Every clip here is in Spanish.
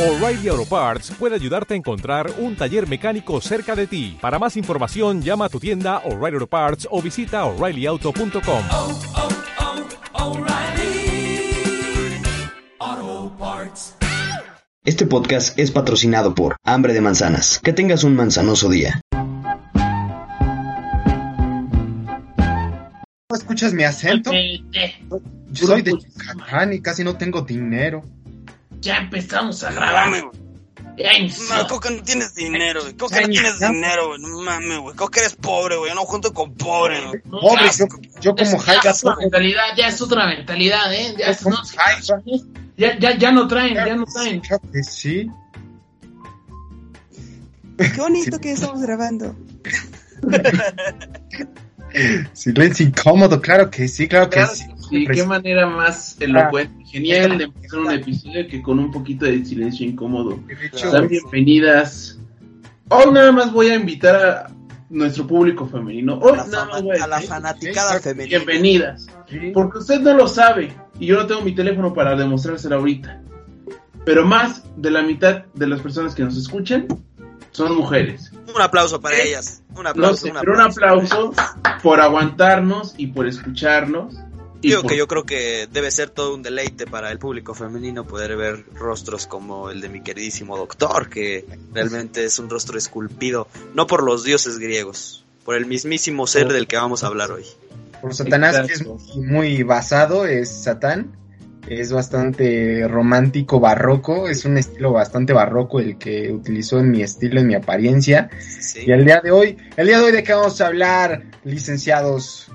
O'Reilly Auto Parts puede ayudarte a encontrar un taller mecánico cerca de ti. Para más información, llama a tu tienda O'Reilly Auto Parts o visita oreillyauto.com. oh, oh, Parts. Este podcast es patrocinado por Hambre de Manzanas. Que tengas un manzanoso día. ¿No escuchas mi acento? Vete. Yo soy de Yucatán y casi no tengo dinero. Ya empezamos a grabar. Ya inició. No, Coca, no tienes dinero, güey. Coca, Ya no tienes dinero, güey. No mames, güey. Coca, eres pobre, güey. Yo no junto con pobre, güey. No, Pobre, ya, yo, yo como es, ya es otra mentalidad, ya es otra mentalidad, ¿eh? Ya, es- como no, ya, ya, ya no traen, ya no traen. Sí. Qué bonito que estamos grabando. Silencio incómodo, claro que sí, claro que Claro sí. Y qué manera más elocuente, genial de empezar un episodio que con un poquito de silencio incómodo. Sean bienvenidas. Hoy nada más voy a invitar a nuestro público femenino. Hoy A la, nada más voy a la fanaticada Sí, femenina. bienvenidas. sí. Porque usted no lo sabe y yo no tengo mi teléfono para demostrárselo ahorita. Pero más de la mitad de las personas que nos escuchan son mujeres. Un aplauso para ellas. Un No aplauso, sé, un pero un aplauso. aplauso por aguantarnos y por escucharnos. Digo por- que yo creo que debe ser todo un deleite para el público femenino poder ver rostros como el de mi queridísimo doctor, que realmente es un rostro esculpido, no por los dioses griegos, por el mismísimo ser del que vamos a hablar hoy. Por Satanás, que es muy, muy basado, es Satán. Es bastante romántico, barroco. Es un estilo bastante barroco el que utilizó en mi estilo, en mi apariencia. Sí. Y el día de hoy, el día de hoy de qué vamos a hablar, licenciados.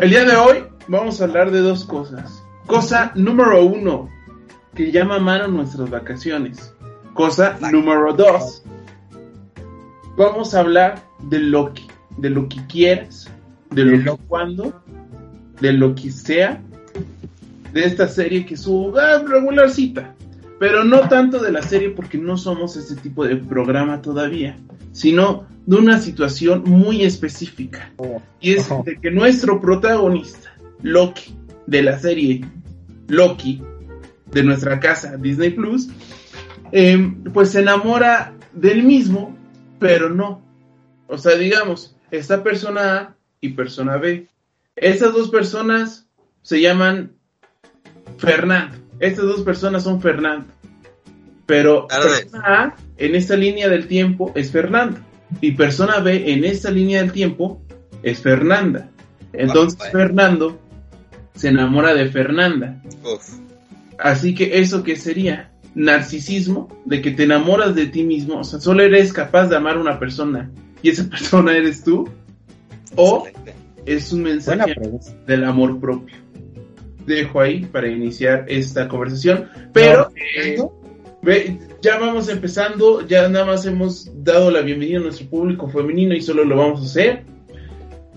El día de hoy vamos a hablar de dos cosas. Cosa número uno, que llama a mano nuestras vacaciones. Cosa número dos, vamos a hablar de lo que, de lo que quieras, de lo que cuando, de lo que sea, de esta serie que es su ah, regularcita. Pero no tanto de la serie porque no somos ese tipo de programa todavía, sino de una situación muy específica. Y es de que nuestro protagonista, Loki, de la serie Loki, de nuestra casa Disney Plus, eh, pues se enamora del mismo, pero no. O sea, digamos, esta persona A y persona B. Estas dos personas se llaman Fernando. Estas dos personas son Fernando. Pero persona A en esta línea del tiempo es Fernando. Y persona B en esta línea del tiempo es Fernanda. Entonces Ah. Fernando se enamora de Fernanda. Uf. Así que eso que sería narcisismo, de que te enamoras de ti mismo, o sea, solo eres capaz de amar a una persona y esa persona eres tú, o Excelente. es un mensaje del amor propio. Dejo ahí para iniciar esta conversación, pero eh, ve, ya vamos empezando, ya nada más hemos dado la bienvenida a nuestro público femenino y solo lo vamos a hacer.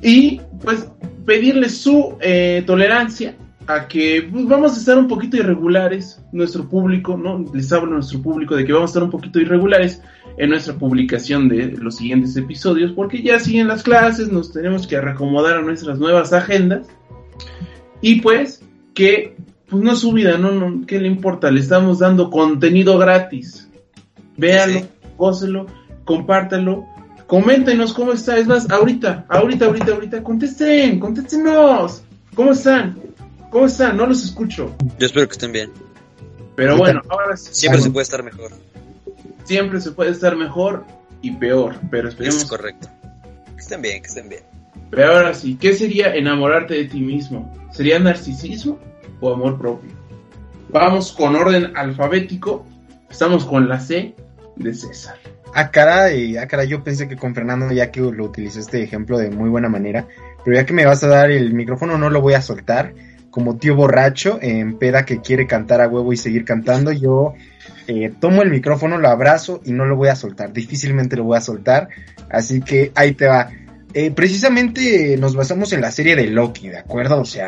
Y pues pedirle su eh, tolerancia a que pues, vamos a estar un poquito irregulares, nuestro público, ¿no? Les hablo a nuestro público de que vamos a estar un poquito irregulares en nuestra publicación de los siguientes episodios, porque ya siguen las clases, nos tenemos que reacomodar a nuestras nuevas agendas. Y pues, que pues no es su vida, no, no, ¿qué le importa? Le estamos dando contenido gratis. Véalo, Sí. gócelo, compártelo, coméntenos cómo está. Es más, ahorita, ahorita, ahorita, ahorita, contesten, contéstenos. ¿Cómo están? ¿Cómo están? No los escucho. Yo espero que estén bien. Pero bueno, ahora sí, Siempre se puede estar mejor. siempre se puede estar mejor y peor, pero Eso esperemos es correcto. Que estén bien, que estén bien. Pero ahora sí, ¿qué sería enamorarte de ti mismo? ¿Sería narcisismo o amor propio? Vamos con orden alfabético. Estamos con la C de César. Ah, caray, ah, caray, yo pensé que con Fernando, ya que lo utilicé este ejemplo de muy buena manera, pero ya que me vas a dar el micrófono, no lo voy a soltar. Como tío borracho en peda que quiere cantar a huevo y seguir cantando, yo eh, tomo el micrófono, lo abrazo y no lo voy a soltar. Difícilmente lo voy a soltar. Así que ahí te va. Eh, precisamente nos basamos en la serie de Loki, ¿de acuerdo? O sea,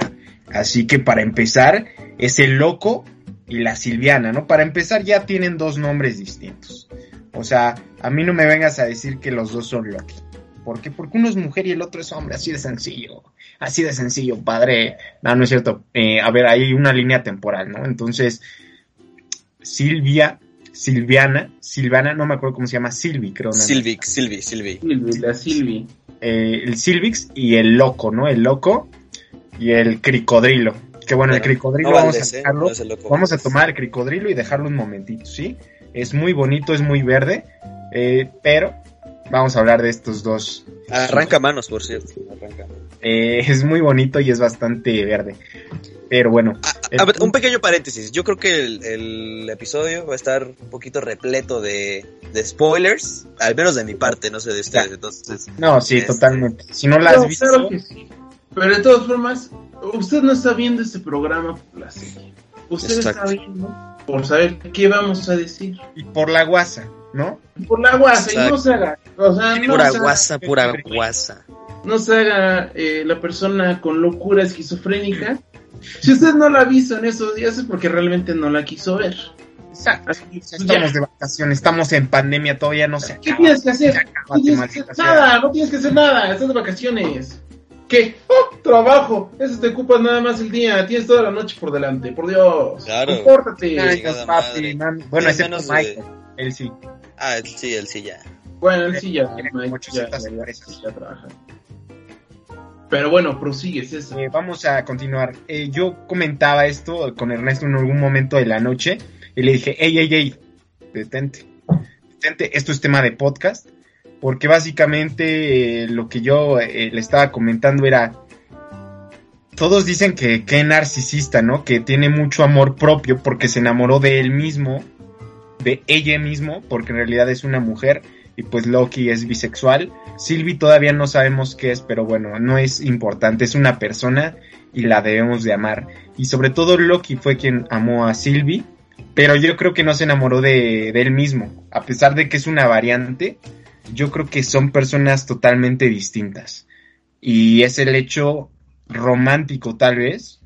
así que para empezar, es el loco y la Silviana, ¿no? Para empezar ya tienen dos nombres distintos. O sea, a mí no me vengas a decir que los dos son Loki. ¿Por qué? Porque uno es mujer y el otro es hombre, así de sencillo. Así de sencillo, padre. No, no es cierto. Eh, a ver, hay una línea temporal, ¿no? Entonces, Silvia Silviana, Silvana, no me acuerdo cómo se llama, Silvi, creo. ¿no? Silvic, Silvi, Silvi. Silvi, la Silvi. Eh, el Silvix y el Loco, ¿no? El Loco y el Cricodrilo. Que bueno, el Cricodrilo no vamos a ¿eh? dejarlo. No Vamos a tomar el Cricodrilo y dejarlo un momentito, ¿sí? Es muy bonito, es muy verde, eh, pero vamos a hablar de estos dos. Arranca manos, por cierto. Arranca. Eh, es muy bonito y es bastante verde. Pero bueno, el A ver, punto- un pequeño paréntesis. Yo creo que el, el episodio va a estar un poquito repleto de, de spoilers, al menos de mi parte, no sé de ustedes. Entonces, no, sí, este- totalmente. Si no la has No, visto, claro que sí. Pero de todas formas, usted no está viendo este programa por la serie. Usted está viendo por saber qué vamos a decir. y por la guasa, ¿no? Por la guasa, y no se haga. O sea, no pura se haga- guasa, pura guasa. no se haga eh, la persona con locura esquizofrénica. Si usted no la ha visto en esos días es porque realmente no la quiso ver. Exacto. Así pues, Estamos ya. de vacaciones, estamos en pandemia, todavía no se ¿Qué acaba. tienes que hacer? No acábate, tienes que hacer nada, no tienes que hacer nada, estás de vacaciones. ¿Qué? ¡Oh, trabajo! Eso te ocupas nada más el día, tienes toda la noche por delante, por Dios. Claro. Compórtate. Papi, mami. Bueno, Es excepto menos de- Michael, él sí. Ah, él sí, él sí ya. Bueno, él sí ya, Tiene ya, como ya, 800 ya, ya, empresas. ya trabaja. Pero bueno, prosigues eso. Eh, vamos a continuar. Eh, yo comentaba esto con Ernesto en algún momento de la noche y le dije, ey, ey, ey, detente, detente, esto es tema de podcast, porque básicamente eh, lo que yo eh, le estaba comentando era, todos dicen que qué narcisista, ¿no? Que tiene mucho amor propio porque se enamoró de él mismo, de ella mismo, porque en realidad es una mujer y pues Loki es bisexual. Sylvie todavía no sabemos qué es, pero bueno, no es importante, es una persona y la debemos de amar. Y sobre todo Loki fue quien amó a Sylvie, pero yo creo que no se enamoró de, de él mismo. A pesar de que es una variante, yo creo que son personas totalmente distintas. Y es el hecho romántico tal vez,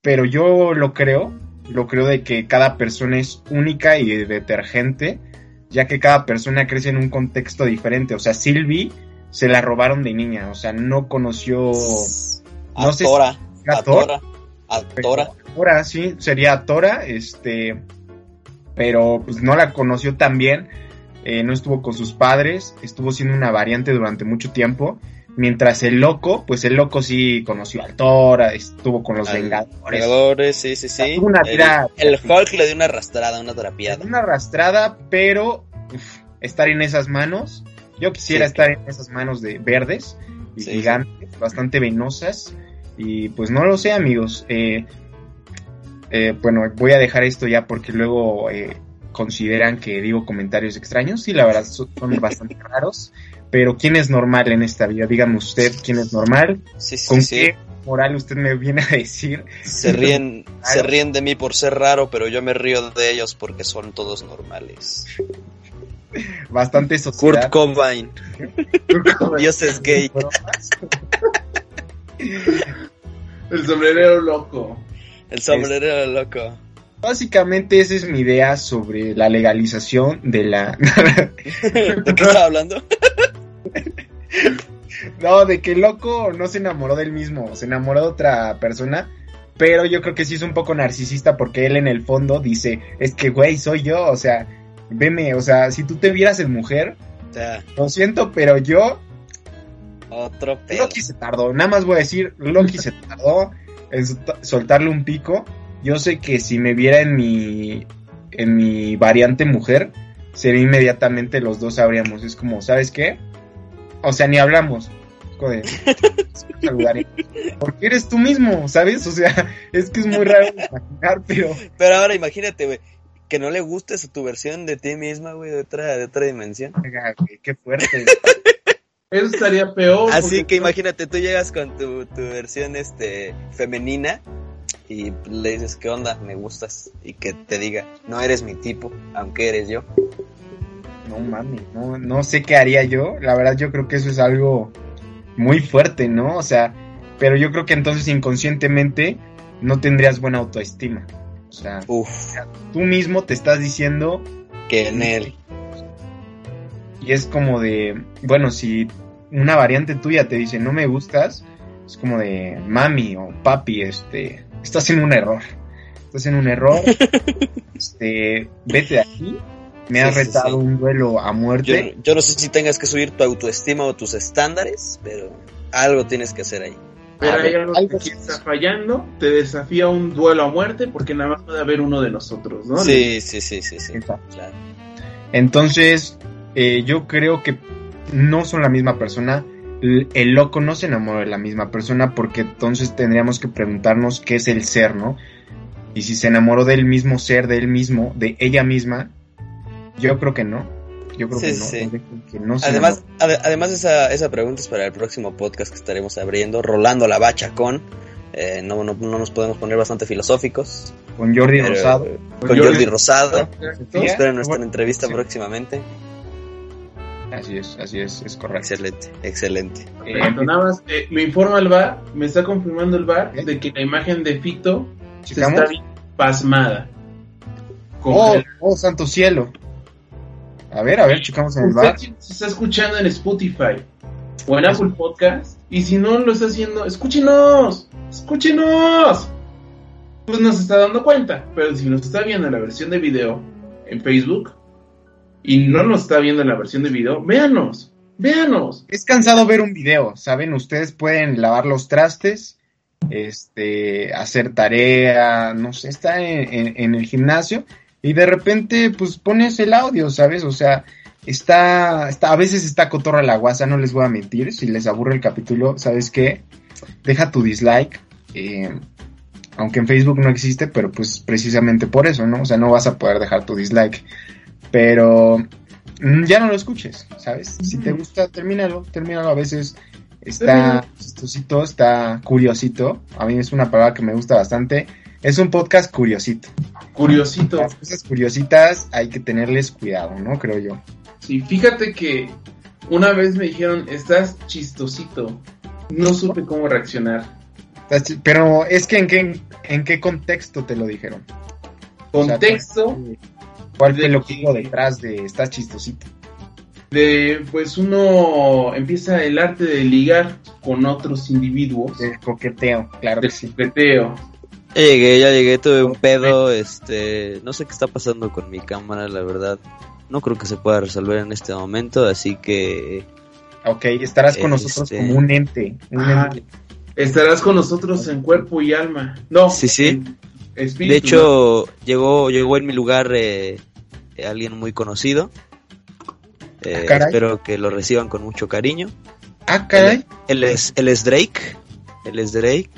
pero yo lo creo, lo creo de que cada persona es única y detergente, ya que cada persona crece en un contexto diferente. O sea, Sylvie se la robaron de niña, o sea, no conoció... No sé si Atora, era Thor, Atora, Atora. Ahora sí, sería Tora, este, pero pues no la conoció tan bien, eh, no estuvo con sus padres, estuvo siendo una variante durante mucho tiempo, mientras el loco, pues el loco sí conoció al Tora, estuvo con los Al- Vengadores. Vengadores, sí, sí, sí. Una El- vida- el, Hulk le dio una arrastrada, una trapeada. Una arrastrada, pero uf, estar en esas manos, yo quisiera Sí. estar en esas manos de verdes y Sí, gigantes, bastante venosas, y pues no lo sé amigos, eh, eh, bueno, voy a dejar esto ya porque luego eh, consideran que digo comentarios extraños, y la verdad son, bastante raros, pero ¿quién es normal en esta vida? Dígame usted, ¿quién es normal? Sí, sí, ¿Con sí. qué moral usted me viene a decir? Se ríen, se ríen de mí por ser raro, pero yo me río de ellos porque son todos normales. Bastante Kurt sociedad. Cobain, Dios es gay. El sombrerero loco. El sombrero loco. Básicamente esa es mi idea sobre la legalización de la... ¿De qué estaba hablando? no, de que el loco no se enamoró del mismo, se enamoró de otra persona, pero yo creo que sí es un poco narcisista porque él en el fondo dice, es que güey, soy yo, o sea, veme, o sea, si tú te vieras en mujer, O sea, lo siento, pero yo, otro pedo. Loki se tardó, nada más voy a decir, Loki se tardó en solta- soltarle un pico, yo sé que si me viera en mi, en mi variante mujer, sería inmediatamente los dos sabríamos, es como, ¿sabes qué? O sea, ni hablamos. Porque eres tú mismo, ¿sabes? O sea, es que es muy raro de imaginar, pero Pero ahora imagínate, güey, que no le guste su- tu versión de ti misma, güey, de otra, de otra dimensión. oiga, güey, qué fuerte. Eso estaría peor. Así porque- que imagínate, tú llegas con tu, tu versión este femenina y le dices, ¿qué onda? Me gustas. Y que te diga, no eres mi tipo, aunque eres yo. No mami, no, no sé qué haría yo. La verdad, yo creo que eso es algo muy fuerte, ¿no? O sea, pero yo creo que entonces inconscientemente no tendrías buena autoestima. O sea, Uf, tú mismo te estás diciendo que en él. y es como de, bueno, si una variante tuya te dice no me gustas, es como de mami o papi, este, estás en un error. Estás en un error. este, vete de aquí me Sí, has sí, retado sí. un duelo a muerte. yo no sé si tengas que subir tu autoestima o tus estándares, pero algo tienes que hacer ahí. Pero hay algo algo que está fallando, te desafía un duelo a muerte porque nada más puede haber uno de nosotros, ¿no? Sí, sí, sí, sí, sí. Claro. Entonces, eh, yo creo que no son la misma persona. El loco no se enamoró de la misma persona porque entonces tendríamos que preguntarnos qué es el ser, ¿no? Y si se enamoró del mismo ser, de él mismo, de ella misma, yo creo que no. Yo creo Sí, que no. sí. que no se Además, además esa, esa pregunta es para el próximo podcast que estaremos abriendo, rolando la bacha con. eh, no, no, no nos podemos poner bastante filosóficos. con Jordi pero- Rosado. Con Con Jordi Jordi Rosado. Esperen nuestra bueno, entrevista sí. próximamente. Así es, así es, es correcto. Excelente, excelente. Eh, Perfecto, nada más, eh, me informa el bar, me está confirmando el bar ¿Eh? de que la imagen de Fito se está bien pasmada. Oh, oh, santo cielo. A ver, a ver, checamos en el Usted bar. se está escuchando en Spotify o en Apple Podcast y si no lo está haciendo, escúchenos, escúchenos. Pues nos está dando cuenta, pero si nos está viendo en la versión de video en Facebook y no nos está viendo en la versión de video, véanos, véanos. Es cansado ver un video, ¿saben? Ustedes pueden lavar los trastes, este, hacer tarea, no sé, está en el gimnasio y de repente, pues pones el audio, ¿sabes? O sea, está, está, a veces está cotorra la guasa, no les voy a mentir, si les aburre el capítulo, ¿sabes qué? Deja tu dislike, eh, aunque en Facebook no existe, pero pues precisamente por eso, ¿no? O sea, no vas a poder dejar tu dislike, pero mm, ya no lo escuches, ¿sabes? Si te gusta, termínalo, termínalo. A veces está chistosito, está curiosito. A mí es una palabra que me gusta bastante. Es un podcast curiosito. Curiosito. Las cosas curiositas hay que tenerles cuidado, ¿no? Creo yo. Sí, fíjate que una vez me dijeron, estás chistosito. No supe cómo reaccionar. Pero es que en qué, en qué contexto te lo dijeron. O sea, Contexto ¿Cuál fue de lo que hubo detrás de estás chistosito? de, pues uno empieza el arte de ligar con otros individuos. El coqueteo, claro De que sí. coqueteo. Ya llegué, ya llegué, tuve un pedo, este, no sé qué está pasando con mi cámara, la verdad. No creo que se pueda resolver en este momento, así que Ok, estarás con nosotros Este- como un ente. Un Ajá. ente. Estarás con nosotros en cuerpo y alma. No, Sí, sí. en espíritu. de hecho llegó llegó en mi lugar eh, eh, alguien muy conocido. Eh, Ah, espero que lo reciban con mucho cariño. Ah, caray. Él es, él es Drake. Él es Drake.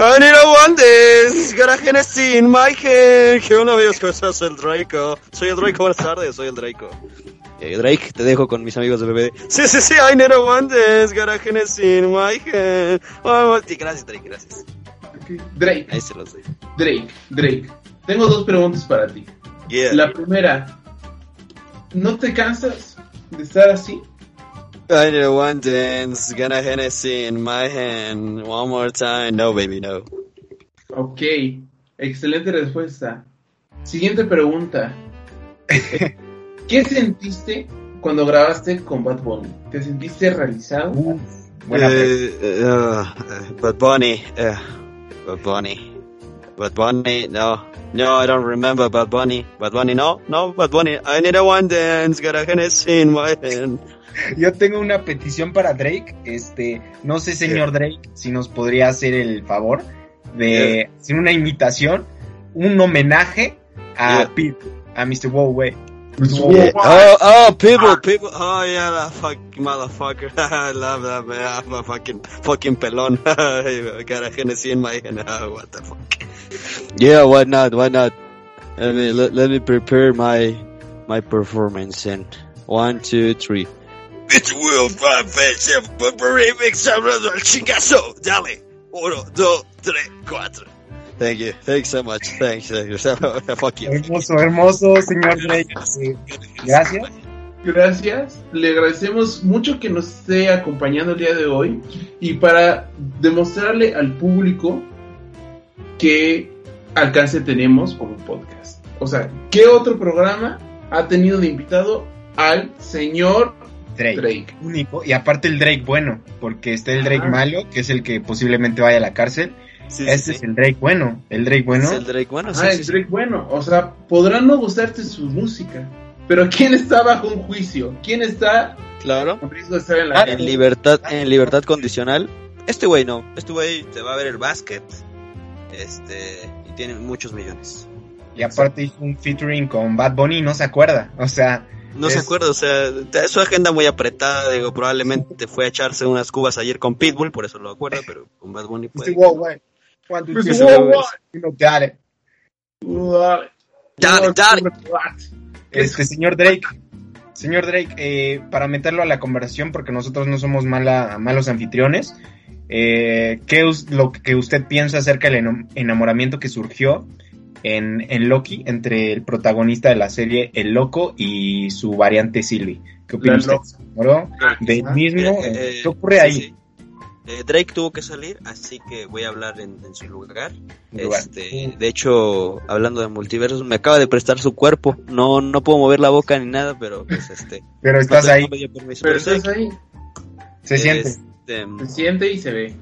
I need a one dance, got a Hennessy in my hand. ¿Qué onda, amigos? ¿Cómo estás? Soy el Draco. Soy el Draco, buenas tardes, soy el Draco. Eh, Drake, te dejo con mis amigos de BBD. Sí, sí, sí, I need a one dance, got a Hennessy in my hand. Oh, sí, gracias, Drake, gracias. Drake, Ahí se los doy. Drake, Drake. Tengo dos preguntas para ti. Yeah. La primera, ¿no te cansas de estar así? I a one dance, got a Hennessy in my hand. One more time. No, baby, no. Ok, excelente respuesta. Siguiente pregunta. ¿Qué sentiste cuando grabaste con Bad Bunny? ¿Te sentiste realizado? Uf, buena Eh, eh, uh, Bad Bunny, uh, Bad Bunny, Bad Bunny, no, no, I don't remember Bad Bunny, Bad Bunny, no, no, Bad Bunny, I need a one dance, got a Hennessy in my hand. Yo tengo una petición para Drake. Este, no sé, señor Drake, si nos podría hacer el favor de hacer una imitación, un homenaje a Yeah. A Mr. Wow Way. Yeah. Oh, oh, people, people, oh yeah, that fucking motherfucker, I love that man, I'm a fucking, fucking pelon, I got a Hennessy in my hand, oh, what the fuck. Yeah, why not, why not? Let me, let, let me prepare my, my performance in one, two, three. Remix, chingazo, dale. Uno, dos, tres, cuatro. Thank you, thanks so much, thanks, fuck you. Hermoso, hermoso, señor Drake. Gracias. Gracias, le agradecemos mucho que nos esté acompañando el día de hoy y para demostrarle al público qué alcance tenemos como podcast. O sea, ¿qué otro programa ha tenido de invitado al señor Drake. Drake? Único. Y aparte el Drake bueno, porque está el Drake Ajá. malo, que es el que posiblemente vaya a la cárcel. Sí, Este sí. es el Drake bueno. El Drake bueno. Es el Drake bueno, ah, sí, el sí. Drake bueno. O sea, podrán no gustarte su música. Pero ¿quién está bajo un juicio? ¿Quién está Claro. con riesgo de estar en la Ah, En libertad, en libertad condicional. Este güey no. Este güey te va a ver el básquet. Este. Y tiene muchos millones. Y aparte hizo un featuring con Bad Bunny y no se acuerda. O sea, No se acuerda, o sea, su agenda muy apretada, digo, probablemente fue a echarse unas cubas ayer con Pitbull, por eso lo acuerda, pero con Bad Bunny puede. wow. One, two, Pues, three, you know, got it. Este señor Drake, señor Drake, eh, para meterlo a la conversación, porque nosotros no somos mala, malos anfitriones, eh, ¿qué es lo que usted piensa acerca del enamoramiento que surgió en, en Loki entre el protagonista de la serie, el loco, y su variante Sylvie? ¿Qué opina usted? ¿No? Ah, Del mismo, Eh, eh, ¿qué ocurre sí, ahí? sí. Eh, Drake tuvo que salir, así que voy a hablar en, en su lugar. Lugar. Este, de hecho, hablando de multiversos, me acaba de prestar su cuerpo. No, no puedo mover la boca ni nada, pero pues este. Pero estás no te- ahí, no me dio permiso, Pero pero estás ahí. se siente. Este, Se siente y se ve.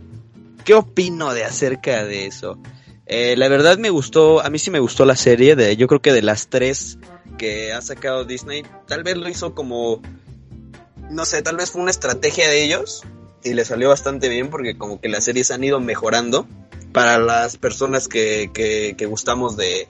¿Qué opino de acerca de eso? Eh, la verdad me gustó, a mí sí me gustó la serie, de, yo creo que de las tres que ha sacado Disney, tal vez lo hizo como, no sé, tal vez fue una estrategia de ellos y le salió bastante bien porque como que las series han ido mejorando para las personas que, que, que gustamos de,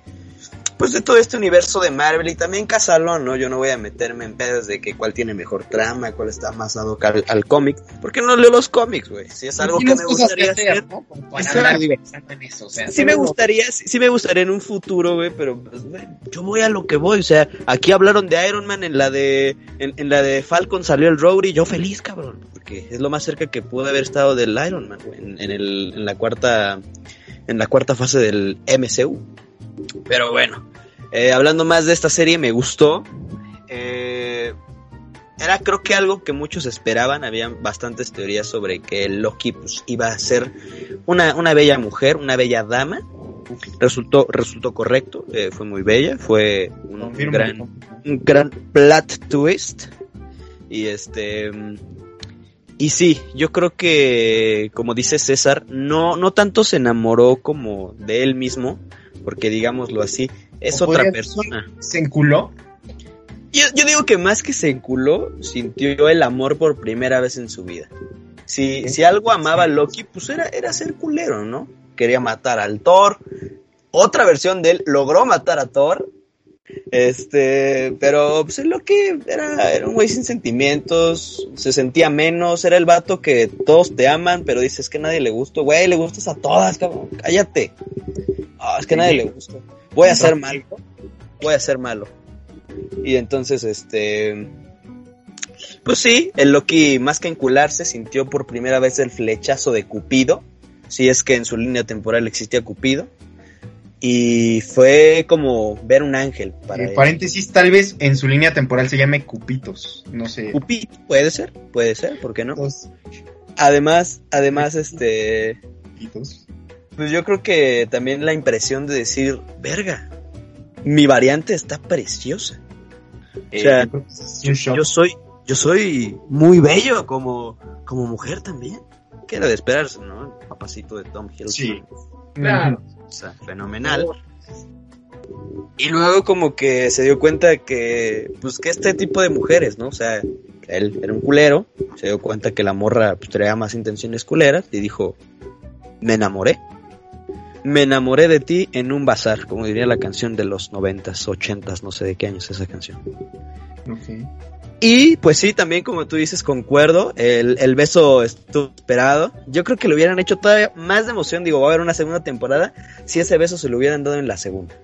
pues de todo este universo de Marvel y también Casalón, ¿no? Yo no voy a meterme en pedos de que cuál tiene mejor trama, cuál está más dado al, al cómic, porque no leo los cómics, güey. Si es algo que me que gustaría hacer, hacer. ¿no? Para en eso, o sea, Sí me gustaría, sí, sí me gustaría en un futuro, güey, pero pues, güey, yo voy a lo que voy, o sea, aquí hablaron de Iron Man en la de en, en la de Falcon salió el Rhodey, yo feliz, cabrón, porque es lo más cerca que pude haber estado del Iron Man, güey, en, en el en la cuarta en la cuarta fase del MCU. Pero bueno, eh, hablando más de esta serie, me gustó. Eh, era creo que algo que muchos esperaban, había bastantes teorías sobre que Loki pues, iba a ser una, una bella mujer, una bella dama. Resultó, resultó correcto, eh, fue muy bella, fue un gran, un gran plot twist. Y este. Y sí, yo creo que, como dice César, no, no tanto se enamoró como de él mismo, porque digámoslo así, es ¿O otra persona. ¿Se enculó? Yo, yo digo que más que se enculó, sintió el amor por primera vez en su vida. Si, si algo amaba a Loki, pues era, era ser culero, ¿no? Quería matar al Thor. Otra versión de él logró matar a Thor. Este, pero pues Loki era, era un güey sin sentimientos, se sentía menos, era el vato que todos te aman, pero dices que a nadie le gusta, güey, le gustas a todas, cabrón, cállate. Es que a nadie le gusta. Voy a ser malo, voy a ser malo. Y entonces, este. Pues sí, el Loki, más que encularse, sintió por primera vez el flechazo de Cupido. Si es que en su línea temporal existía Cupido. Y fue como ver un ángel para él. paréntesis, tal vez en su línea temporal se llame Cupitos. No sé. Cupido, puede ser, puede ser, ¿por qué no? Además, además, este. Cupitos. Pues yo creo que también la impresión de decir, verga, mi variante está preciosa. O sea, Eh, yo soy, yo soy muy bello como, como mujer también. Que era de esperarse, ¿no? El papacito de Tom Hiddleston. Sí. Claro. O sea, fenomenal. Y luego como que se dio cuenta que, pues que este tipo de mujeres, ¿no? O sea, él era un culero, se dio cuenta que la morra pues, traía más intenciones culeras y dijo, me enamoré. Me enamoré de ti en un bazar, como diría la canción de los noventas, ochentas, no sé de qué años es esa canción. Ok. Y pues sí, también como tú dices, concuerdo, el, el beso estuvo esperado. Yo creo que le hubieran hecho todavía más de emoción, digo, va a haber una segunda temporada, si ese beso se lo hubieran dado en la segunda.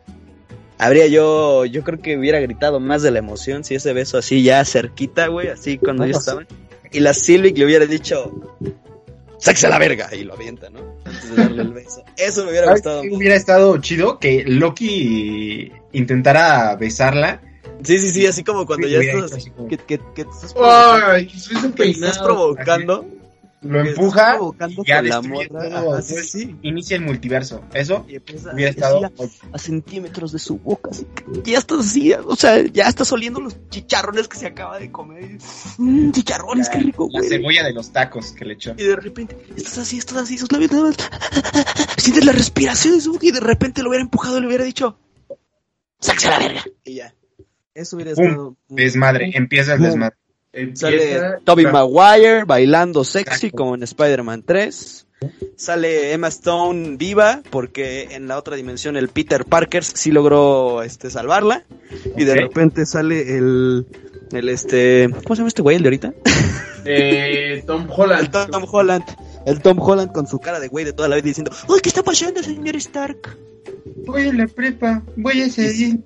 Habría yo, yo creo que hubiera gritado más de la emoción si ese beso así ya cerquita, güey, así cuando sí. estaban. Y la Sylvie le hubiera dicho, sáquese a la verga, y lo avienta, ¿no? Antes de darle el beso. Eso me hubiera ¿Sabes gustado. hubiera estado chido que Loki intentara besarla. Sí, sí, sí, así como cuando Sí, ya estás, hecho así como- que, que, que te estás provocando, Ay, que estás peinado. provocando. Lo empuja y ya la morra. sí, Pues. Inicia el multiverso. Eso hubiera estado. a, a centímetros de su boca. Así que ya estás así, o sea, ya estás oliendo los chicharrones que se acaba de comer. "Mm, chicharrones, qué rico, La güey. cebolla de los tacos que le echó. Y de repente, estás así, estás así, sus labios nada más. sientes la respiración de su boca y de repente lo hubiera empujado y le hubiera dicho, sáquese la verga. Y ya. Eso hubiera estado... Desmadre, empieza el desmadre. Sale Empieza- la- Maguire bailando sexy Exacto. como en Spider-Man 3. Sale Emma Stone viva porque en la otra dimensión el Peter Parker sí logró este salvarla y de repente sale el el este ¿cómo se llama este güey el de ahorita? Eh, Tom Holland. El Tom Holland. El Tom Holland con su cara de güey de toda la vida diciendo, "Uy, ¿qué está pasando, señor Stark?" Voy a la prepa, voy a seguir.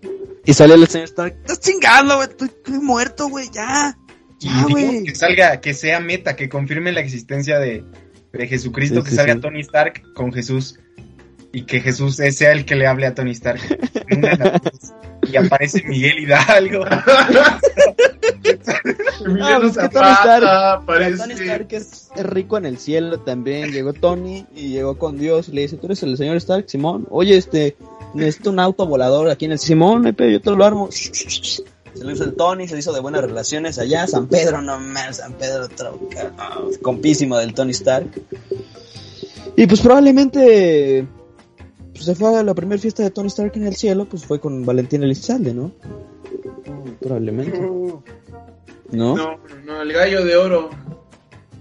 Y sale el señor Stark, "Estás chingando, güey, estoy, estoy muerto, güey, ya." Y digo, que salga, que sea meta, que confirme la existencia de, de Jesucristo, Sí, que sí, salga sí. Tony Stark con Jesús y que Jesús sea el que le hable a Tony Stark. Y aparece Miguel Hidalgo. Ah, pues que Tony Stark- Tony Stark es, rico en el cielo también. Llegó Tony y llegó con Dios. y Le dice, ¿tú eres el señor Stark, Simón? Oye, este, necesito un auto volador aquí en el Simón, pero yo te lo armo. Se lo hizo el Tony, se hizo de buenas relaciones allá. San Pedro, no más, San Pedro, otro, ah, compísimo del Tony Stark. Y pues probablemente pues, se fue a la primera fiesta de Tony Stark en el cielo, pues fue con Valentín Elizalde, ¿no? Probablemente. ¿No? No, no, el gallo de oro.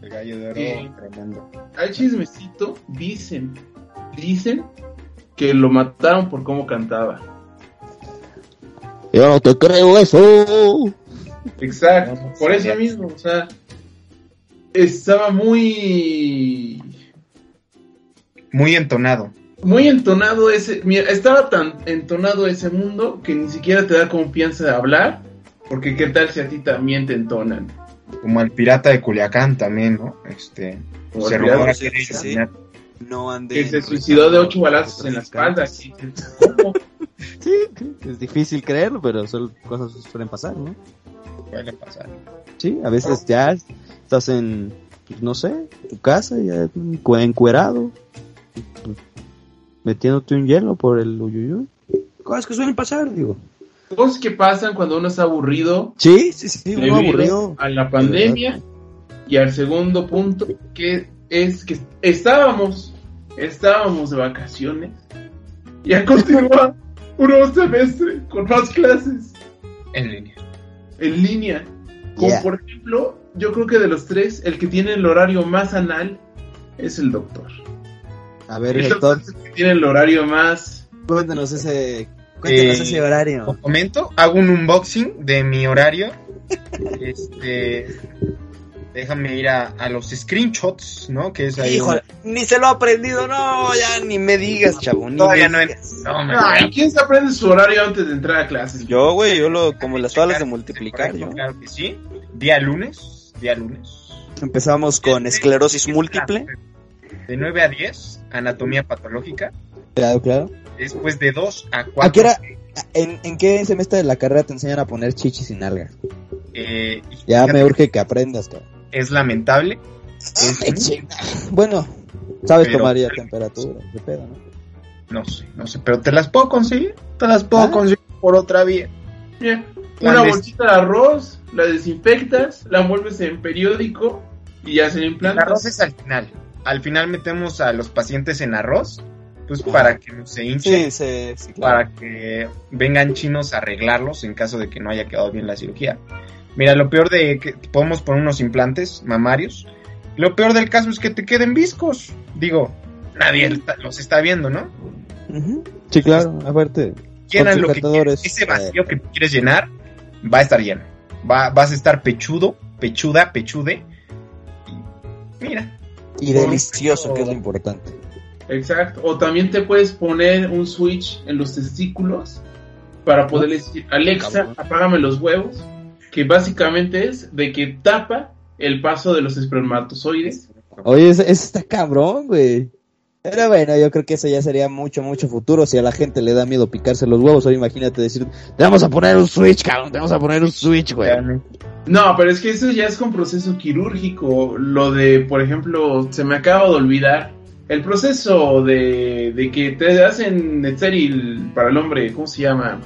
El gallo de oro Sí. tremendo. Hay chismecito, dicen, dicen que lo mataron por cómo cantaba. Yo no te creo eso. Exacto, por eso mismo, o sea, estaba muy, Muy entonado. muy entonado ese, mira, estaba tan entonado ese mundo que ni siquiera te da confianza de hablar, porque qué tal si a ti también te entonan. Como el pirata de Culiacán también, ¿no? Este, Como se rumora que sí. No. Que se suicidó de ocho balazos en la espalda. Sí, ¿Cómo? Es difícil creerlo, pero son cosas que suelen pasar, ¿no? Puede pasar. Sí, a veces ya estás en, pues, no sé, tu casa, ya encu- encuerado, metiéndote un hielo por el uyuyuy. Cosas que suelen pasar, digo. Cosas que pasan cuando uno está aburrido Sí, sí, sí, uno aburrido. a la pandemia y al segundo punto que es que estábamos estábamos de vacaciones y a continuar un nuevo semestre con más clases En línea. en línea como Yeah. por ejemplo yo creo que de los tres el que tiene el horario más anal es el doctor A ver, el doctor es el que tiene el horario más cuéntanos ese, cuéntanos Eh, ese horario. Os comento, hago un unboxing de mi horario. Este. Déjame ir a, a los screenshots, ¿no? Que es ahí. Híjole, ni se lo ha aprendido, no, ya ni me digas, chavo, ni Todavía me no digas. No, me Ay, ¿quién se aprende su horario antes de entrar a clases? Yo, güey, yo lo, como las tablas de multiplicar, yo. Claro que sí. Día lunes. Día lunes. Empezamos con esclerosis múltiple. De 9 a 10, anatomía patológica. Claro, claro. Después de 2 a 4. ¿A qué hora? ¿En, en qué semestre de la carrera te enseñan a poner chichis y nalga? Eh, Ya fíjate, me urge que aprendas, cabrón. Es lamentable. Ay, chinga. Bueno, sabes Pero- tomar ya temperatura, de pedo, ¿no? No sé, no sé, pero te las puedo conseguir. Te las puedo Ah. conseguir por otra vía. Mira, una bolsita de arroz, la desinfectas, la envuelves en periódico y ya se le El implanta. arroz es al final. Al final metemos a los pacientes en arroz, pues para que no se hinchen, Sí, sí, sí, claro. para que vengan chinos a arreglarlos en caso de que no haya quedado bien la cirugía. Mira, lo peor de que podemos poner unos implantes mamarios. Lo peor del caso es que te queden viscos. Digo, nadie los está viendo, ¿no? Sí, claro, aparte. Llenan lo que quieres. Ese vacío que quieres llenar va a estar lleno. Va, vas a estar pechudo, pechuda, pechude. Y mira, Y delicioso, que es lo importante. Exacto. O también te puedes poner un switch en los testículos para poder decir, Alexa, apágame los huevos. Que básicamente es de que tapa el paso de los espermatozoides. Oye, eso, eso está cabrón, güey. Pero bueno, yo creo que eso ya sería mucho, mucho futuro. Si a la gente le da miedo picarse los huevos, ahora imagínate decir, te vamos a poner un switch, cabrón, te vamos a poner un switch, güey. No, pero es que eso ya es con proceso quirúrgico. Lo de, por ejemplo, se me acaba de olvidar. El proceso de, de que te hacen estéril para el hombre, ¿cómo se llama?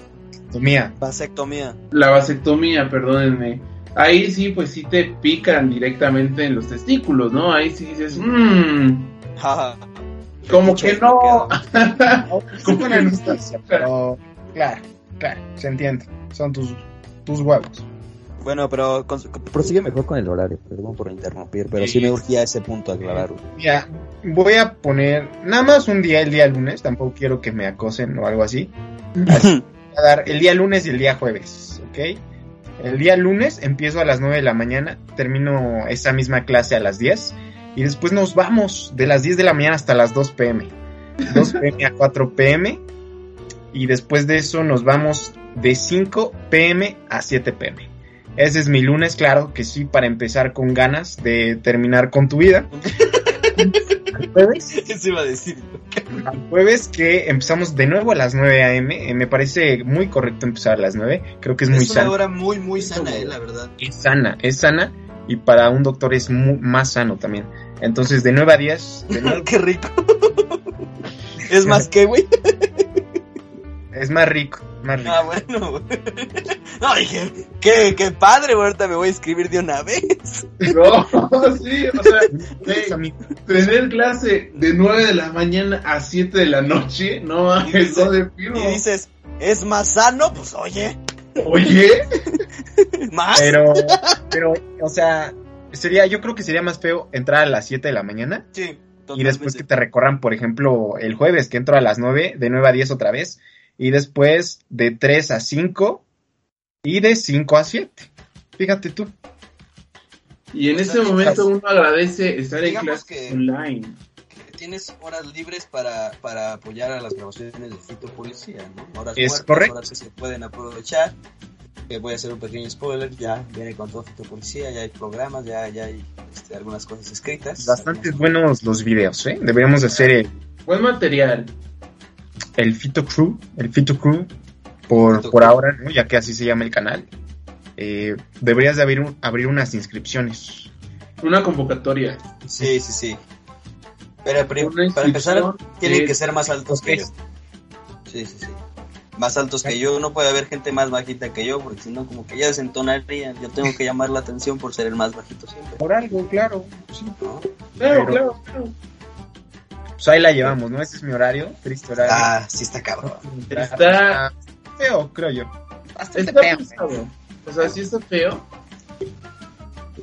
Mía. Vasectomía. La vasectomía, perdónenme. Ahí sí, pues sí te pican directamente en los testículos, ¿no? Ahí sí dices, mmm, Como que no. Es una noticia, pero claro, claro, se entiende. Son tus, tus huevos. Bueno, pero con- prosigue mejor con el horario, perdón por interrumpir, pero sí me urgía ese punto aclararlo. Mira, voy a poner nada más un día, el día lunes, tampoco quiero que me acosen o algo así. a dar el día lunes y el día jueves, ¿ok? El día lunes empiezo a las 9 de la mañana, termino esa misma clase a las 10 y después nos vamos de las 10 de la mañana hasta las 2 pm. 2 pm a 4 pm y después de eso nos vamos de 5 pm a 7 pm. Ese es mi lunes, claro que sí, para empezar con ganas de terminar con tu vida. Al jueves, Eso iba a decir. al jueves que empezamos de nuevo a las 9 a.m. eh, me parece muy correcto empezar a las 9. Creo que es muy es una hora muy, muy sana, eh, la verdad. Es sana, es sana. Y para un doctor es mu- más sano también. Entonces, de 9 a 10, de nuevo, Qué rico. es más que, güey. es más rico. Más rico. Ah, bueno. güey. No, dije, qué, qué padre, güey, ahorita me voy a escribir de una vez. No, sí, o sea, amigo, tener clase de 9 de la mañana a 7 de la noche, no mames, no de firmo. Y dices, ¿es más sano? Pues oye, Oye, más. pero, pero, o sea, sería, yo creo que sería más feo entrar a las 7 de la mañana Sí, y después que te recorran, por ejemplo, el jueves, que entro a las 9, de 9 a 10 otra vez, y después de 3 a 5 y de 5 a 7. Fíjate tú. y en ese momento uno agradece estar en clase que- online. Tienes horas libres para, para apoyar a las grabaciones de Fito Policía, ¿no? Horas Es muertas, correcto. horas que se pueden aprovechar. Que voy a hacer un pequeño spoiler, ya viene con todo Fito Policía, ya hay programas, ya, ya hay este, algunas cosas escritas. Bastante buenos los videos, ¿eh? Deberíamos de hacer el, Buen material. El Fito Crew, el Fito Crew, por, Fito por Crew. ahora, ¿no? Ya que así se llama el canal. Eh, deberías de abrir, un- abrir unas inscripciones. Una convocatoria. Sí, sí, sí. Pero para empezar, tienen de- que ser más altos que yo. Sí, sí, sí. Más altos que yo, no puede haber gente más bajita que yo, porque si no, como que ya desentonarían. Yo tengo que llamar la atención por ser el más bajito siempre. Por algo, claro. Sí. ¿no? Claro, Pero- claro, claro. Pues ahí la llevamos, ¿no? Ese es mi horario, triste horario. Ah, sí está cabrón. Está- feo, creo yo. Bastante Está feo. pesado. O sea, sí está feo.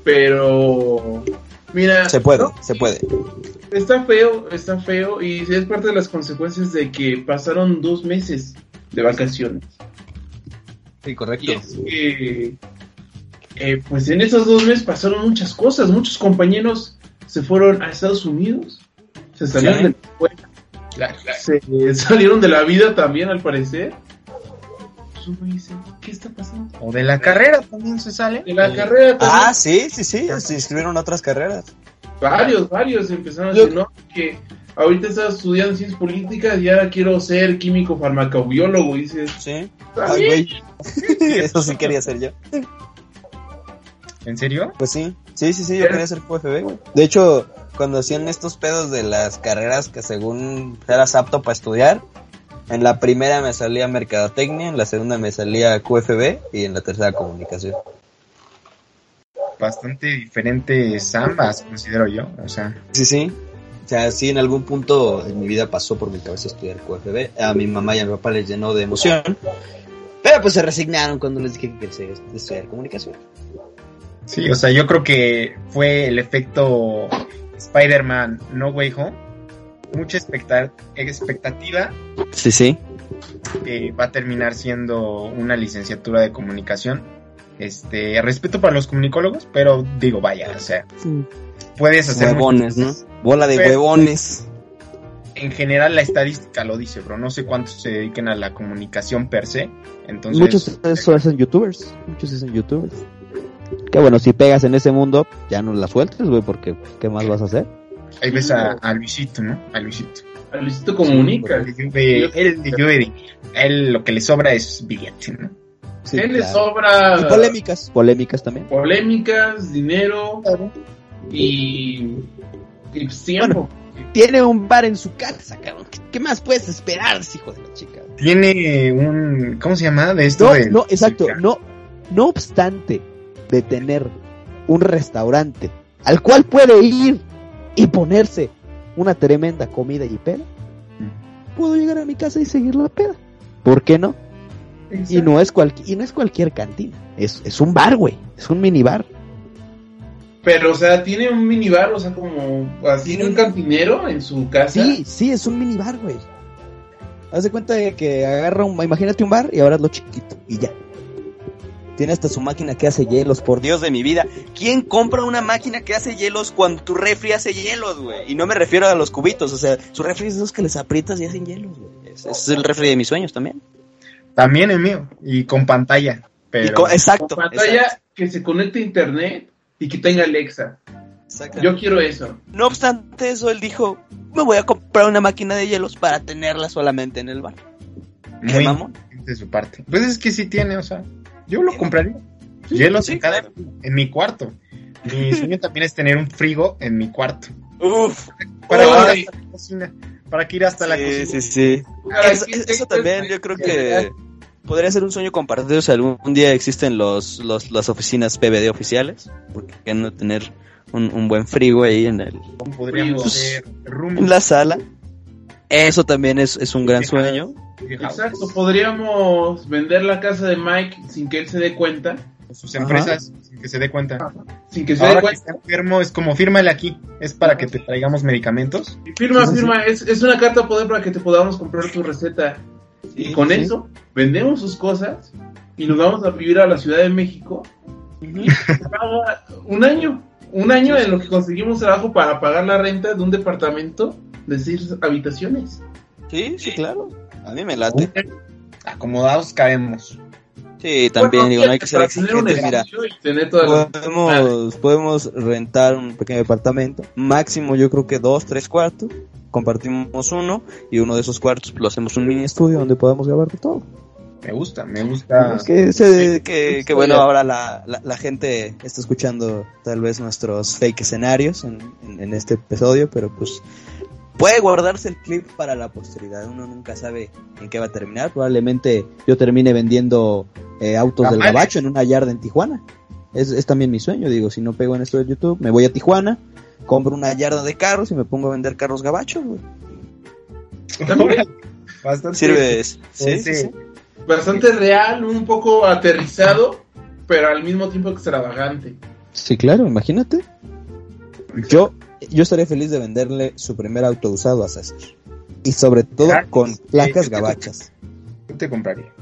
Pero. Mira. Se puede, ¿no? se puede. Está feo, está feo. Y es parte de las consecuencias de que pasaron dos meses de vacaciones. Sí, correcto. Y es que. eh, pues en esos dos meses pasaron muchas cosas. Muchos compañeros se fueron a Estados Unidos. Se salieron Sí. de la escuela. Se salieron de la vida también, al parecer. Pues uno dice, ¿qué está pasando? O de la carrera también se sale. De la carrera también. Ah, sí, sí, sí, se inscribieron a otras carreras. Varios, varios empezaron a decir, no, que ahorita estaba estudiando ciencias políticas y ahora quiero ser químico farmacobiólogo. Dices, Sí. "Está Ay, bien". güey. Eso sí quería ser yo. ¿En serio? Pues sí, sí, sí, sí, yo quería ser QFB, güey. De hecho, cuando hacían estos pedos de las carreras que según eras apto para estudiar, en la primera me salía mercadotecnia, en la segunda me salía QFB y en la tercera comunicación. Bastante diferentes ambas, considero yo. O sea, Sí, sí. O sea, sí, en algún punto en mi vida pasó por mi cabeza estudiar QFB. A mi mamá y a mi papá les llenó de emoción. Pero pues se resignaron cuando les dije que quería estudiar comunicación. sí, o sea, yo creo que fue el efecto Spider-Man No Way Home. Mucha expecta- expectativa Sí, sí. que va a terminar siendo una licenciatura de comunicación. Este, respeto para los comunicólogos, pero digo, vaya, o sea, puedes hacer Huevones, ¿no? Bola de Pero- huevones. en general la estadística lo dice, bro. No sé cuántos se dediquen a la comunicación per se. Entonces, Muchos de esos hacen youtubers. Muchos hacen youtubers. Que bueno, si pegas en ese mundo, ya no la sueltes, güey, porque ¿qué más vas a hacer? ahí ves a, a Luisito, ¿no? A Luisito. A Luisito comunica. Él, de- él, de- él lo que le sobra es billete, ¿no? Sí, Él le claro. sobra Y polémicas. Polémicas también. polémicas, dinero y, y tiempo. Tiene un bar en su casa, cabrón. ¿Qué, qué más puedes esperar, hijo de la chica? Tiene un. ¿Cómo se llama? De esto No, no, exacto. No, no obstante de tener un restaurante al cual puede ir y ponerse una tremenda comida y peda, puedo llegar a mi casa y seguir la peda. ¿Por qué no? Y no es cual, y no es cualquier cantina, es, es un bar, güey, es un minibar. Pero, o sea, tiene un minibar, o sea, como así Tiene un un- cantinero en su casa. Sí, sí, es un minibar, güey. Haz de cuenta de que agarra un, imagínate un bar y ahora es lo chiquito y ya. Tiene hasta su máquina que hace hielos, por Dios de mi vida, ¿quién compra una máquina que hace hielos cuando tu refri hace hielos, güey? Y no me refiero a los cubitos, o sea, su refri es esos que les aprietas y hacen hielos, güey. Es, es el refri de mis sueños también. También es mío. Y con pantalla. Pero... Y exacto. Con pantalla exacto, que se conecte a internet y que tenga Alexa. exacto. Yo quiero eso. No obstante eso, él dijo, me voy a comprar una máquina de hielos para tenerla solamente en el bar. ¿Qué Muy mamón? de su parte. Pues es que sí tiene, o sea, yo lo compraría. Hielos sí, en, cada- claro. en mi cuarto. Mi sueño también es tener un frigo en mi cuarto. Uf. Para ir hasta la cocina. Para que ir hasta la cocina. sí, sí. Eso, eso también yo creo que podría ser un sueño compartido si algún día existen los, los las oficinas PBD oficiales. Porque qué no tener un, un buen frigo ahí en, el, Podríamos en la sala. Eso también es, es un gran sueño. Exacto, podríamos vender la casa de Mike sin que él se dé cuenta. Sus empresas, sin que se dé cuenta. Sin que se dé Ahora que cuenta. está enfermo, es como fírmale aquí. Es para que te traigamos medicamentos. Firma, Sí, sí, firma. Es, es una carta poder para que te podamos comprar tu receta. y con sí. eso, vendemos sus cosas y nos vamos a vivir a la Ciudad de México. Paga un año. Un año en lo que conseguimos trabajo para pagar la renta de un departamento de seis habitaciones. Sí, sí, claro. A mí me late. Acomodados caemos. Sí, también Bueno, digo, no hay que ser exigentes, mira. Podemos, podemos rentar un pequeño departamento, máximo yo creo que dos, tres cuartos, compartimos uno y uno de esos cuartos lo hacemos un mini estudio donde podamos grabar de todo. Me gusta, me gusta. Que, se- que, que bueno, ahora la, la, la gente está escuchando tal vez nuestros fake escenarios en, en, en este episodio, pero pues puede guardarse el clip para la posteridad, uno nunca sabe en qué va a terminar, probablemente yo termine vendiendo eh, autos del gabacho en una yarda en Tijuana. Es, es también mi sueño, digo, si no pego en esto de YouTube, me voy a Tijuana, compro una yarda de carros y me pongo a vender carros gabachos, güey. Bastante. Sirve, sí, sí. sí. bastante real, un poco aterrizado, pero al mismo tiempo extravagante. Sí, claro, imagínate. Yo, yo estaría feliz de venderle su primer auto usado a César. Y sobre todo Gratis. con placas gabachas. ¿Qué te compraría?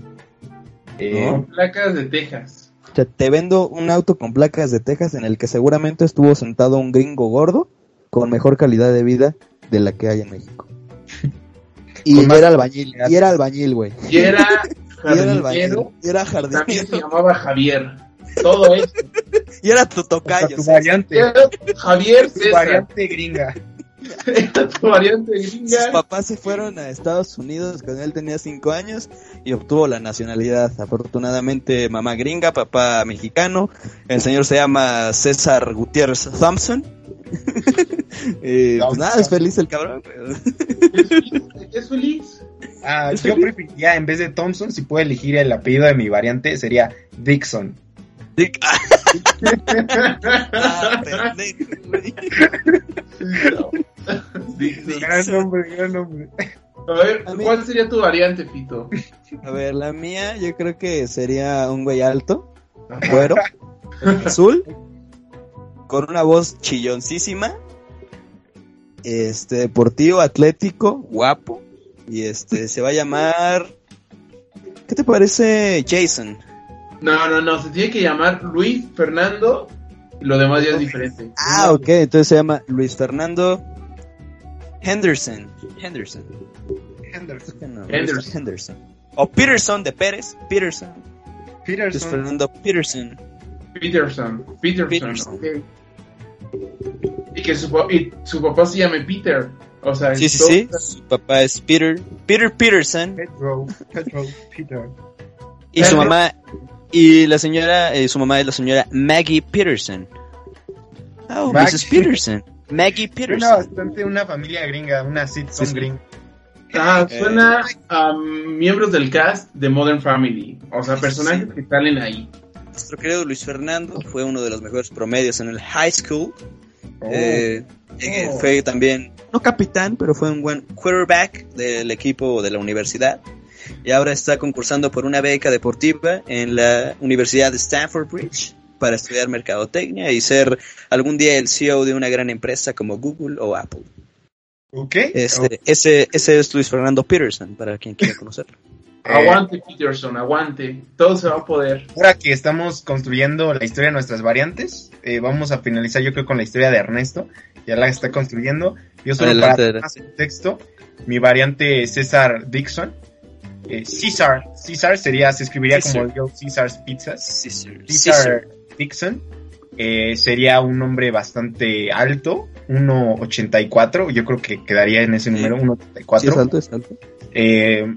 Eh, No. Placas de Texas. O sea, te vendo un auto con placas de Texas en el que seguramente estuvo sentado un gringo gordo con mejor calidad de vida de la que hay en México. Y era albañil, y era albañil, güey. Y era Y era albañil, jardinero, y era también se jardinero, llamaba Javier. Todo eso. y era tu hasta tocayo. tu variante. Era Javier Tu César. variante gringa. Era tu variante Sus gringa. papás se fueron a Estados Unidos cuando él tenía 5 años y obtuvo la nacionalidad. Afortunadamente, mamá gringa, papá mexicano. El señor se llama César Gutiérrez Thompson. Eh, pues nada, es feliz el cabrón. pero- Es feliz, Es feliz. Ah, yo preferiría, en vez de Thompson, si puedo elegir el apellido de mi variante, sería Dixon. Dick- Ah, pendejo, güey. Gran nombre, gran nombre. A ver, A mí- ¿cuál sería tu variante, Pito? A ver, la mía yo creo que sería un güey alto, güero, azul, con una voz chilloncísima, este, deportivo, atlético, guapo, y este, se va a llamar, ¿qué te parece Jason? No, no, no, se tiene que llamar Luis Fernando y lo demás ya es diferente. Ah, ok, entonces se llama Luis Fernando Henderson, Henderson, Henderson. No, Henderson. Henderson, o Peterson de Pérez, Peterson, Luis Peterson. Fernando Peterson. Peterson. Peterson. Peterson. Y que su, y su papá se llame Peter. O sea, Sí, sí, sí. Su papá es Peter, Peter Peterson. Pedro, Pedro, Peter. Y su mamá, y la señora, eh, su mamá es la señora Maggie Peterson. Oh, Maggie. Mrs. Peterson. Maggie Suena Peterson. bastante una familia gringa, una sitcom Sí, sí. gringa. Ah, Eh. suena a miembros del cast de Modern Family. O sea, personajes que salen ahí. Nuestro querido Luis Fernando fue uno de los mejores promedios en el high school. Oh. Eh, eh, Oh. Fue también no capitán, pero fue un buen quarterback del equipo de la universidad. Y ahora está concursando por una beca deportiva en la Universidad de Stanford Bridge para estudiar mercadotecnia y ser algún día el CEO de una gran empresa como Google o Apple. ¿Ok? Este, ese, ese es Luis Fernando Peterson, para quien quiera conocerlo. Eh, Aguante, Peterson, aguante. Todo se va a poder. Ahora que estamos construyendo la historia de nuestras variantes, eh, vamos a finalizar yo creo con la historia de Ernesto. Ya la está construyendo. Yo solo Adelante, para adelante. más contexto, mi variante es César Dixon. Eh, César, César sería, se escribiría César. como yo César's Pizzas. Sí, sir. César Dixon. Eh, sería un hombre bastante alto, 1.84, yo creo que quedaría en ese número, 1.84. Sí, es alto, es alto. Eh,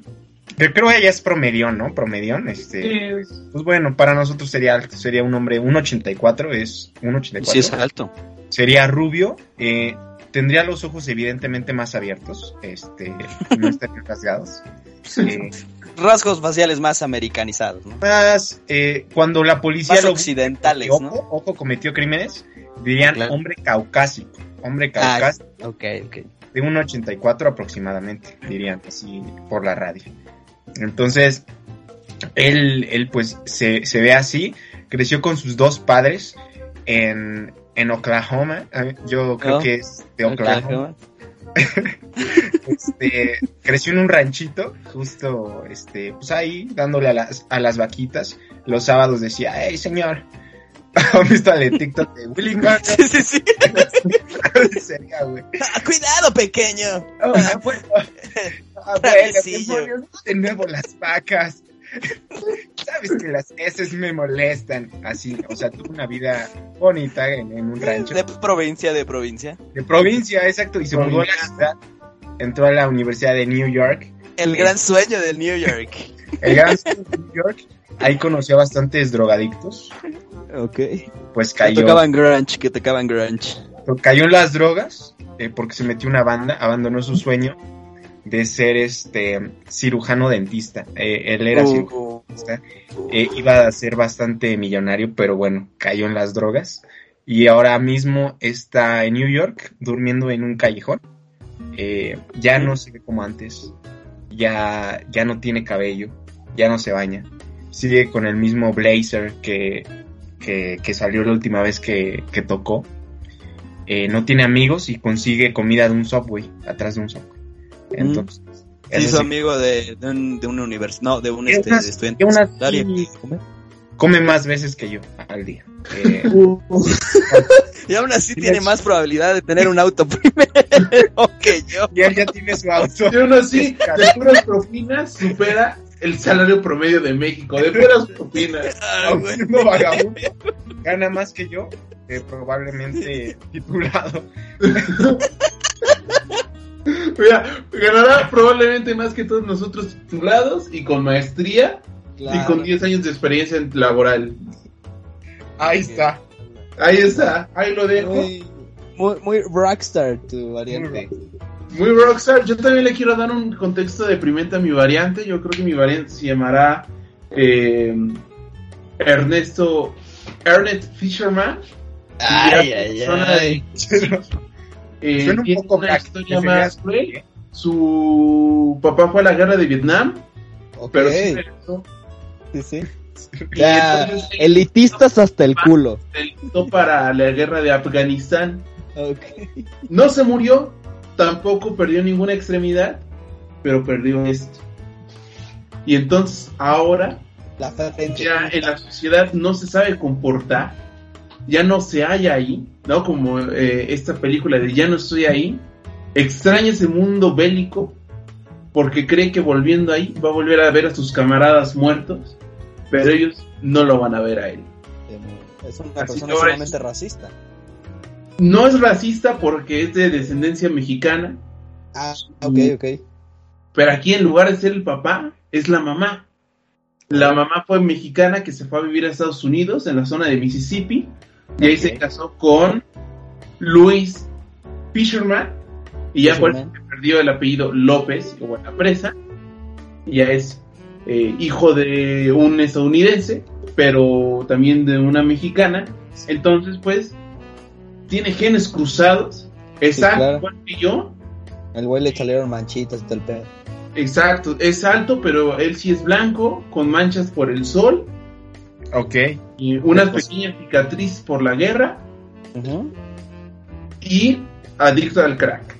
creo que ya es promedión, ¿no? Promedión, este. Es- Pues bueno, para nosotros sería alto, sería un hombre 1.84, es 1.84. Sí, es alto. Sería rubio, eh, tendría los ojos evidentemente más abiertos, este, no estarían rasgados. Eh, Rasgos faciales más americanizados, ¿no? más, eh, cuando la policía Más lo occidentales, ojo, ¿no? ojo, cometió crímenes, dirían Claro. hombre caucásico, hombre Ah, caucásico ok, ok. de 1.84 aproximadamente, dirían así por la radio. Entonces, él, él pues se, se ve así, creció con sus dos padres en, en Oklahoma, eh, yo creo Oh, que es de Oklahoma. Oklahoma. Este, creció en un ranchito, justo, este, pues ahí, dándole a las, a las vaquitas. Los sábados decía, hey señor, ¿han visto el TikTok de Willy? Sí, sí, sí. Sería, güey. Ah, Cuidado, pequeño. Oh, de nuevo las vacas. Sabes que las S me molestan. Así, o sea, tuvo una vida bonita en, en un rancho. De provincia, de provincia. De provincia, exacto, y se mudó a la ciudad. Entró a la Universidad de New York. El gran sueño del New York. El gran sur de New York. Ahí conoció a bastantes drogadictos. Ok. Pues Que cayó, tocaban grunge, que tocaban grunge. cayó en las drogas eh, porque se metió en una banda, abandonó su sueño de ser este cirujano dentista. Eh, él era cirujano Uh, dentista. Eh, iba a ser bastante millonario, pero bueno, cayó en las drogas. Y ahora mismo está en New York durmiendo en un callejón. Eh, ya no se ve como antes. Ya, ya no tiene cabello. Ya no se baña. Sigue con el mismo blazer que, que, que salió la última vez que, que tocó. No tiene amigos y consigue comida de un subway, atrás de un subway. Entonces, hizo sí, amigo de, de un, de un univers- no, de un este, estudiante y come más veces que yo al día. Eh, Y aún así Sí, tiene más probabilidad de tener un auto primero que yo. y él ya tiene su auto. Y aún así, de puras propinas supera el salario promedio de México. De puras propinas. Ah, siendo vagabundo, gana más que yo, eh, probablemente titulado. Mira, ganará probablemente más que todos nosotros titulados y con maestría y con 10 años de experiencia en- laboral. Ahí está. Ahí está, ahí lo dejo. Muy, muy, muy rockstar tu variante. Muy rockstar. Yo también le quiero dar un contexto deprimente a mi variante. Yo creo que mi variante se llamará eh, Ernesto Ernest Fisherman. Ay, ay, ay. Eh, Suena un tiene poco una historia más cruel. Su papá fue a la guerra de Vietnam, pero sí. Sí, Ya, entonces elitistas hasta el culo. se para la guerra de Afganistán. No se murió, tampoco perdió ninguna extremidad, pero perdió esto. Y entonces ahora La ya en la sociedad no se sabe comportar, ya no se halla ahí, ¿no? Como eh, esta película de Ya no estoy ahí, extraña ese mundo bélico porque cree que volviendo ahí va a volver a ver a sus camaradas muertos, pero ellos no lo van a ver a él. Es una Así persona sumamente racista. No es racista porque es de descendencia mexicana, Ah, ok, ok. pero aquí en lugar de ser el papá, es la mamá. La mamá fue mexicana que se fue a vivir a Estados Unidos, en la zona de Mississippi, y ahí se casó con Luis Fisherman, y ya por eso perdió el apellido López, o la presa, y ya es eh, hijo de un estadounidense, pero también de una mexicana, entonces pues tiene genes cruzados, exacto, claro. igual que yo, El güey le salieron manchitas y todo el pedo. Exacto, es alto, pero él sí es blanco, con manchas por el sol. Ok. Y una pequeña cicatriz por la guerra y adicto al crack.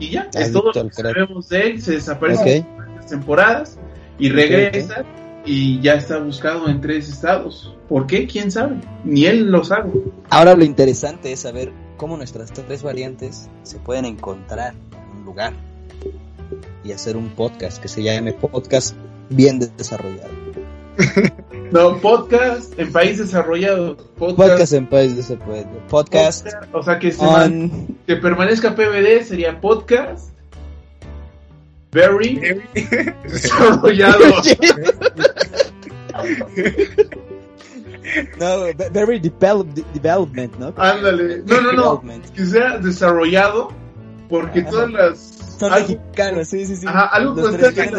Y ya, es todo lo que sabemos de él. Se desaparece por varias temporadas y regresa y ya está buscado en tres estados. ¿Por qué? ¿Quién sabe? Ni él lo sabe. Ahora lo interesante es saber cómo nuestras tres variantes se pueden encontrar en un lugar y hacer un podcast que se llame podcast bien desarrollado. No, podcast en país desarrollado. Podcast, Podcast en país desarrollado. Podcast podcast, o sea que, se man- on... que permanezca PBD sería podcast very desarrollado. no, ve- very develop- de- development, ¿no? Ándale. No, no, no. Que sea desarrollado porque Ajá. todas las Son algo- mexicanos, sí, sí, sí. Ajá, algo constante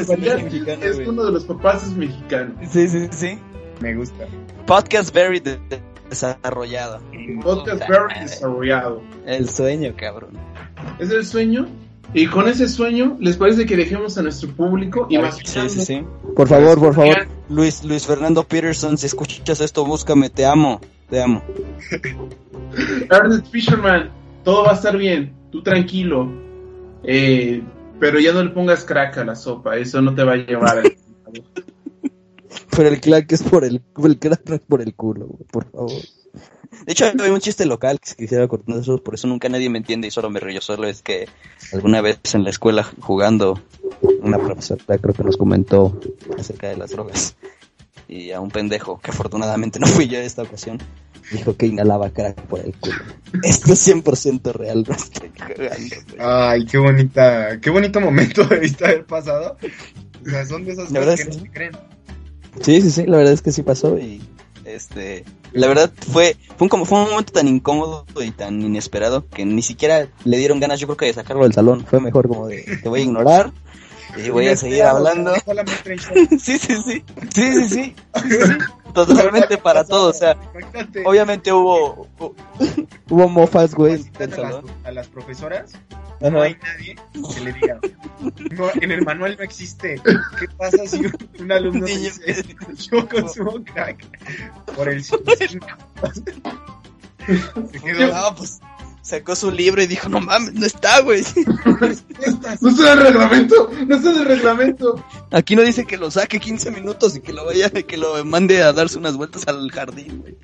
mexicanos, es güey. uno de los papás es mexicano. Sí, sí, sí. Me gusta. Podcast very de- de- desarrollado. Podcast very desarrollado. El sueño, cabrón. Es el sueño. Y con ese sueño, ¿les parece que dejemos a nuestro público Sí, imaginando? sí, sí. Por favor, por favor. Luis, Luis Fernando Peterson, si escuchas esto, búscame, te amo, te amo. Ernest Fisherman, todo va a estar bien, tú tranquilo. Eh, pero ya no le pongas crack a la sopa, eso no te va a llevar. al- Pero el crack es por el, el crack no es por el culo, güey, por favor. De hecho, hay un chiste local que quisiera cortar eso, por eso nunca nadie me entiende y solo me río. Solo es que alguna vez en la escuela jugando, una profesora creo que nos comentó acerca de las drogas. Y a un pendejo, que afortunadamente no fui yo esta ocasión, dijo que inhalaba crack por el culo. Esto es 100% real, no estoy cagando. güey. Ay, qué bonita, qué bonito momento debiste haber pasado. O sea, son de esas cosas que no se creen. Sí, sí, sí, la verdad es que sí pasó y este, la verdad fue fue un, como fue un momento tan incómodo y tan inesperado que ni siquiera le dieron ganas yo creo que de sacarlo del salón, fue mejor como de te voy a ignorar y voy a seguir hablando. Sí, sí, sí. Sí, sí, sí. Totalmente para todo, o sea, obviamente hubo hubo mofas, güey, a las, profesoras, no hay nadie que le diga. No, en el manual no existe. ¿Qué pasa si un, un alumno dice, yo consumo crack por el Se quedó, No, pues sacó su libro y dijo, "No mames, no está, güey." No está en el reglamento, no está en el reglamento. Aquí no dice que lo saque 15 minutos y que lo vaya, que lo mande a darse unas vueltas al jardín, güey.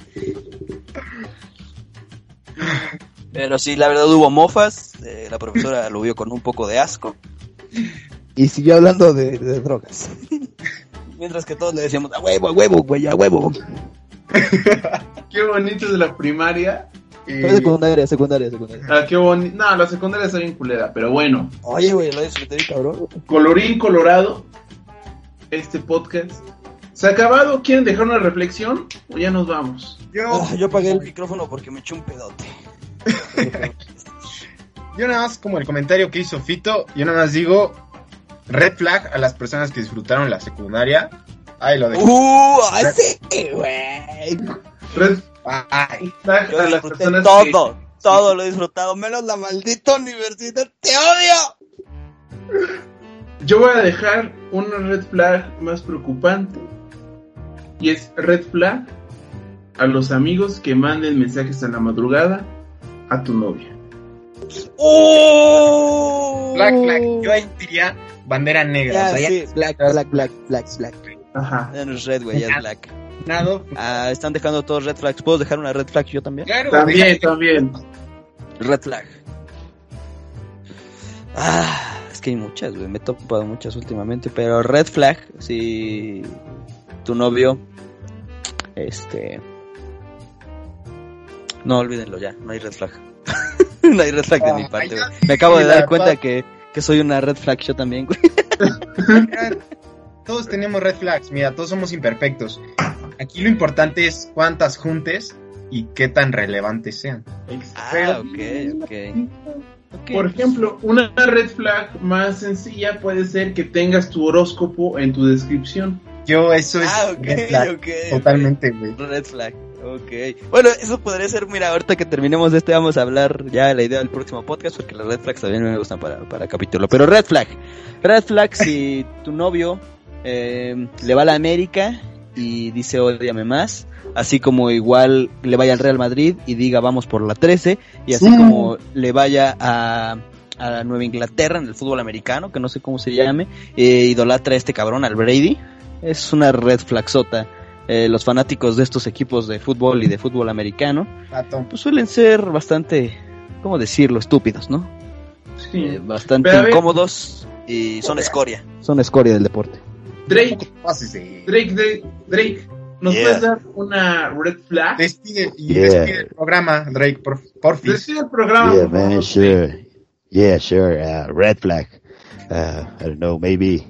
Pero sí, la verdad hubo mofas, eh, la profesora lo vio con un poco de asco. Y siguió hablando de, de drogas. Mientras que todos le decíamos, a huevo, a huevo, güey, a huevo. Qué bonito de la primaria. Eh, secundaria, secundaria, secundaria. ah, qué bonito. No, la secundaria está bien culera, pero bueno. Oye, güey, lo disfruté, cabrón. Colorín colorado. Este podcast. ¿Se ha acabado? ¿Quieren dejar una reflexión? ¿O ya nos vamos? yo, Ah, yo apagué el micrófono porque me eché un pedote. yo nada más como el comentario que hizo Fito, yo nada más digo red flag a las personas que disfrutaron la secundaria. Ay, lo dejo. ¡Uh! ¡Así, güey! Red Ay, Yo a disfruté todo, todo lo he disfrutado, menos la maldita universidad. ¡Te odio! Yo voy a dejar una red flag más preocupante. Y es red flag a los amigos que manden mensajes en la madrugada a tu novia. ¡Oh! black flag. Yo ahí diría bandera negra. Ya, o sea, ya sí, black, black, black, black, black. Ajá. Ya no es red, güey, ya es black. Nada. Ah, están dejando todos red flags. ¿Puedo dejar una red flag yo también? Claro, También, también. Red flag. Ah, es que hay muchas, güey. Me he topado muchas últimamente. Pero red flag, si tu novio, este. No, olvídenlo ya, no hay red flag. no hay red flag de mi Ay, parte, güey. Me acabo de dar cuenta que, que soy una red flag yo también, güey. Todos tenemos red flags, mira, todos somos imperfectos. Aquí lo importante es cuántas juntes y qué tan relevantes sean. Ah, ok, ok. Por ejemplo, una red flag más sencilla puede ser que tengas tu horóscopo en tu descripción. yo eso es Ah, ok, red flag, totalmente, güey. Red flag. Ok. Bueno, eso podría ser, mira, ahorita que terminemos de este vamos a hablar ya de la idea del próximo podcast porque las red flags también me gustan para, para capítulo. Pero red flag. Red flag si tu novio eh, le va a la América y dice odiame más. Así como igual le vaya al Real Madrid y diga vamos por la 13. Y así Sí. como le vaya a, a Nueva Inglaterra en el fútbol americano, que no sé cómo se llame, eh, idolatra a este cabrón, al Brady. Es una red flagsota. Eh, los fanáticos de estos equipos de fútbol y de fútbol americano, pues suelen ser bastante, ¿cómo decirlo? Estúpidos, ¿no? Sí. Eh, bastante incómodos y son escoria. Son escoria del deporte. Drake, Pases de- Drake, Drake, Drake, ¿nos Yeah. puedes dar una red flag? Despide, y Yeah. despide el programa, Drake, por, porfis. Decide el programa. Yeah, por man, sure. Yeah, sure. Uh, red flag. Uh, I don't know. Maybe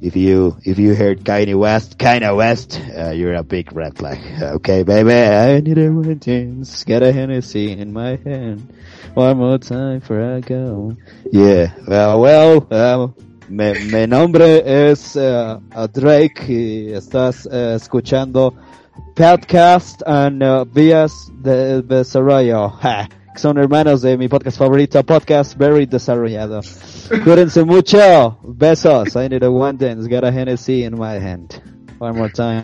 if you if you heard Kanye West, Kanye West, uh, you're a big red flag. Okay, baby. I need a one chance. Got a Hennessy in my hand. One more time before I go. Yeah. Well, well. Um, mi, mi nombre es uh, Drake y estás uh, escuchando podcast and uh, vías de desarrollo. Que son hermanos de mi podcast favorito, Podcast Very Desarrollado. Cuídense mucho. Besos. I need a one dance. Got a Hennessy in my hand. One more time.